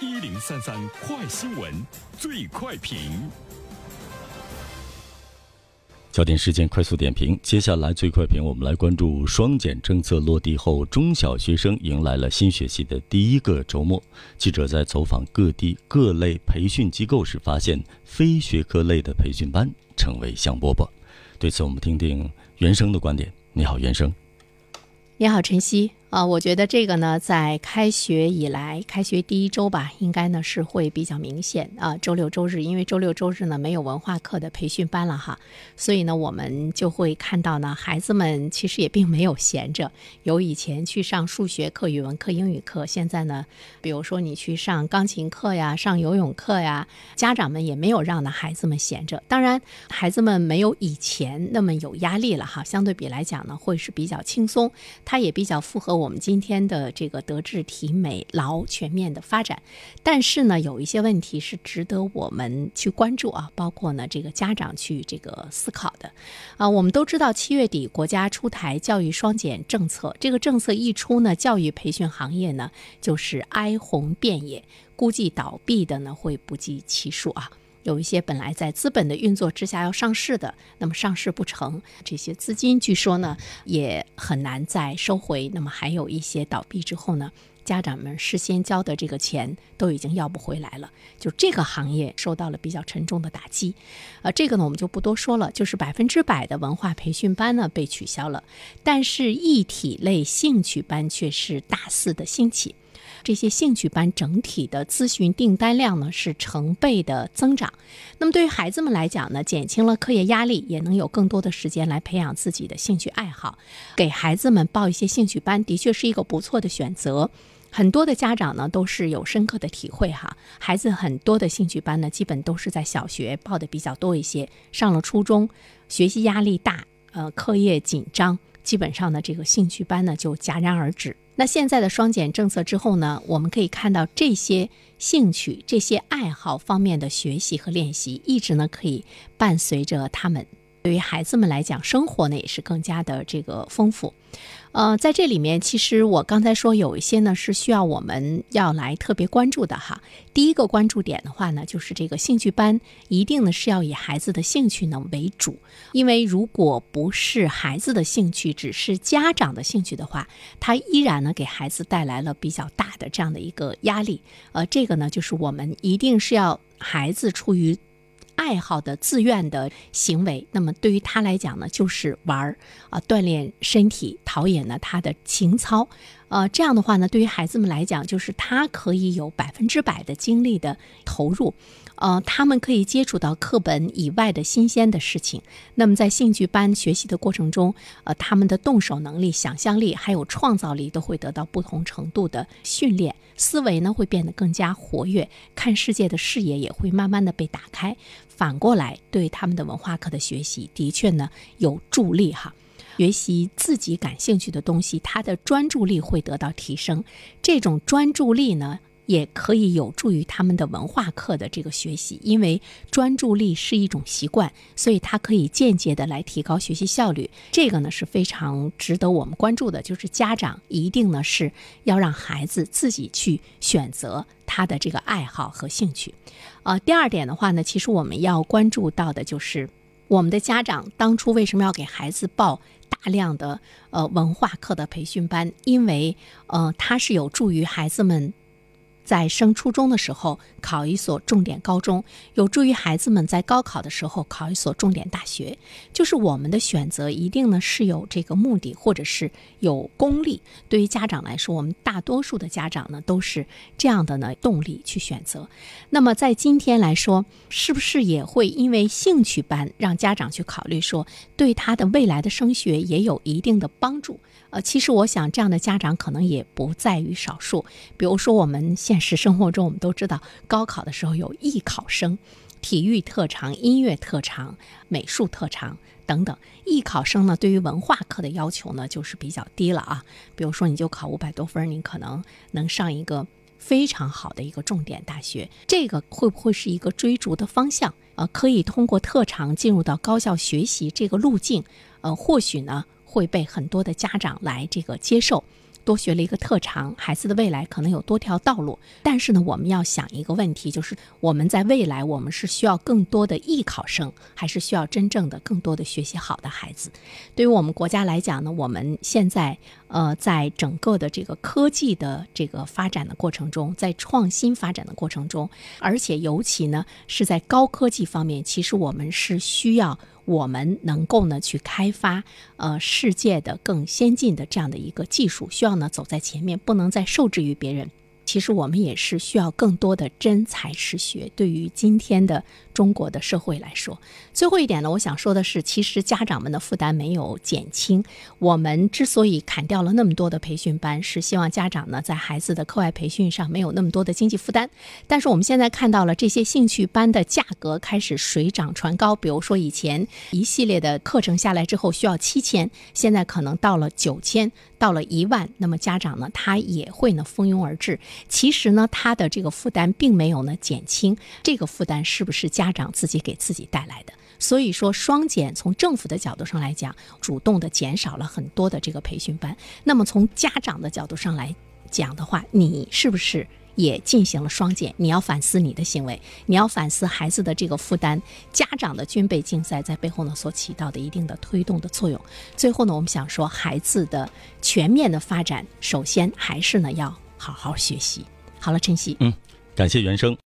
一零三三快新闻，最快评。焦点事件快速点评，接下来最快评，我们来关注双减政策落地后，中小学生迎来了新学期的第一个周末。记者在走访各地各类培训机构时发现，非学科类的培训班成为香饽饽。对此，我们听听袁生的观点。你好，袁生。你好，晨曦。啊，我觉得这个呢，在开学以来，开学第一周吧，应该呢是会比较明显啊。周六周日，因为周六周日呢没有文化课的培训班了哈，所以呢，我们就会看到呢，孩子们其实也并没有闲着。有以前去上数学课、语文课、英语课，现在呢，比如说你去上钢琴课呀、上游泳课呀，家长们也没有让呢孩子们闲着。当然，孩子们没有以前那么有压力了哈，相对比来讲呢，会是比较轻松，它也比较符合我。我们今天的这个德智体美劳全面的发展，但是呢，有一些问题是值得我们去关注啊，包括呢这个家长去这个思考的啊。我们都知道，七月底国家出台教育双减政策，这个政策一出呢，教育培训行业呢就是哀鸿遍野，估计倒闭的呢会不计其数啊。有一些本来在资本的运作之下要上市的，那么上市不成，这些资金据说呢也很难再收回。那么还有一些倒闭之后呢，家长们事先交的这个钱都已经要不回来了，就这个行业受到了比较沉重的打击。呃，这个呢我们就不多说了，就是百分之百的文化培训班呢被取消了，但是艺体类兴趣班却是大肆的兴起。这些兴趣班整体的咨询订单量呢是成倍的增长，那么对于孩子们来讲呢，减轻了课业压力，也能有更多的时间来培养自己的兴趣爱好。给孩子们报一些兴趣班，的确是一个不错的选择。很多的家长呢都是有深刻的体会哈，孩子很多的兴趣班呢，基本都是在小学报的比较多一些，上了初中，学习压力大，呃，课业紧张，基本上呢这个兴趣班呢就戛然而止。那现在的双减政策之后呢，我们可以看到这些兴趣、这些爱好方面的学习和练习，一直呢可以伴随着他们。对于孩子们来讲，生活呢也是更加的这个丰富。呃，在这里面，其实我刚才说有一些呢是需要我们要来特别关注的哈。第一个关注点的话呢，就是这个兴趣班一定呢是要以孩子的兴趣呢为主，因为如果不是孩子的兴趣，只是家长的兴趣的话，它依然呢给孩子带来了比较大的这样的一个压力。呃，这个呢就是我们一定是要孩子出于。爱好的自愿的行为，那么对于他来讲呢，就是玩儿啊，锻炼身体，陶冶呢他的情操，呃，这样的话呢，对于孩子们来讲，就是他可以有百分之百的精力的投入。呃，他们可以接触到课本以外的新鲜的事情。那么在兴趣班学习的过程中，呃，他们的动手能力、想象力还有创造力都会得到不同程度的训练，思维呢会变得更加活跃，看世界的视野也会慢慢的被打开。反过来，对他们的文化课的学习的确呢有助力哈。学习自己感兴趣的东西，他的专注力会得到提升。这种专注力呢。也可以有助于他们的文化课的这个学习，因为专注力是一种习惯，所以它可以间接的来提高学习效率。这个呢是非常值得我们关注的，就是家长一定呢是要让孩子自己去选择他的这个爱好和兴趣。呃，第二点的话呢，其实我们要关注到的就是我们的家长当初为什么要给孩子报大量的呃文化课的培训班？因为呃它是有助于孩子们。在升初中的时候考一所重点高中，有助于孩子们在高考的时候考一所重点大学。就是我们的选择一定呢是有这个目的，或者是有功利。对于家长来说，我们大多数的家长呢都是这样的呢动力去选择。那么在今天来说，是不是也会因为兴趣班让家长去考虑说，对他的未来的升学也有一定的帮助？呃，其实我想这样的家长可能也不在于少数。比如说，我们现现实生活中，我们都知道，高考的时候有艺考生，体育特长、音乐特长、美术特长等等。艺考生呢，对于文化课的要求呢，就是比较低了啊。比如说，你就考五百多分，你可能能上一个非常好的一个重点大学。这个会不会是一个追逐的方向？呃，可以通过特长进入到高校学习这个路径，呃，或许呢？会被很多的家长来这个接受，多学了一个特长，孩子的未来可能有多条道路。但是呢，我们要想一个问题，就是我们在未来，我们是需要更多的艺考生，还是需要真正的更多的学习好的孩子？对于我们国家来讲呢，我们现在呃，在整个的这个科技的这个发展的过程中，在创新发展的过程中，而且尤其呢是在高科技方面，其实我们是需要。我们能够呢去开发呃世界的更先进的这样的一个技术，需要呢走在前面，不能再受制于别人。其实我们也是需要更多的真才实学。对于今天的中国的社会来说，最后一点呢，我想说的是，其实家长们的负担没有减轻。我们之所以砍掉了那么多的培训班，是希望家长呢在孩子的课外培训上没有那么多的经济负担。但是我们现在看到了这些兴趣班的价格开始水涨船高。比如说以前一系列的课程下来之后需要七千，现在可能到了九千。到了一万，那么家长呢，他也会呢蜂拥而至。其实呢，他的这个负担并没有呢减轻，这个负担是不是家长自己给自己带来的？所以说，双减从政府的角度上来讲，主动的减少了很多的这个培训班。那么从家长的角度上来讲的话，你是不是？也进行了双减，你要反思你的行为，你要反思孩子的这个负担，家长的军备竞赛在背后呢所起到的一定的推动的作用。最后呢，我们想说，孩子的全面的发展，首先还是呢要好好学习。好了，晨曦，嗯，感谢原生。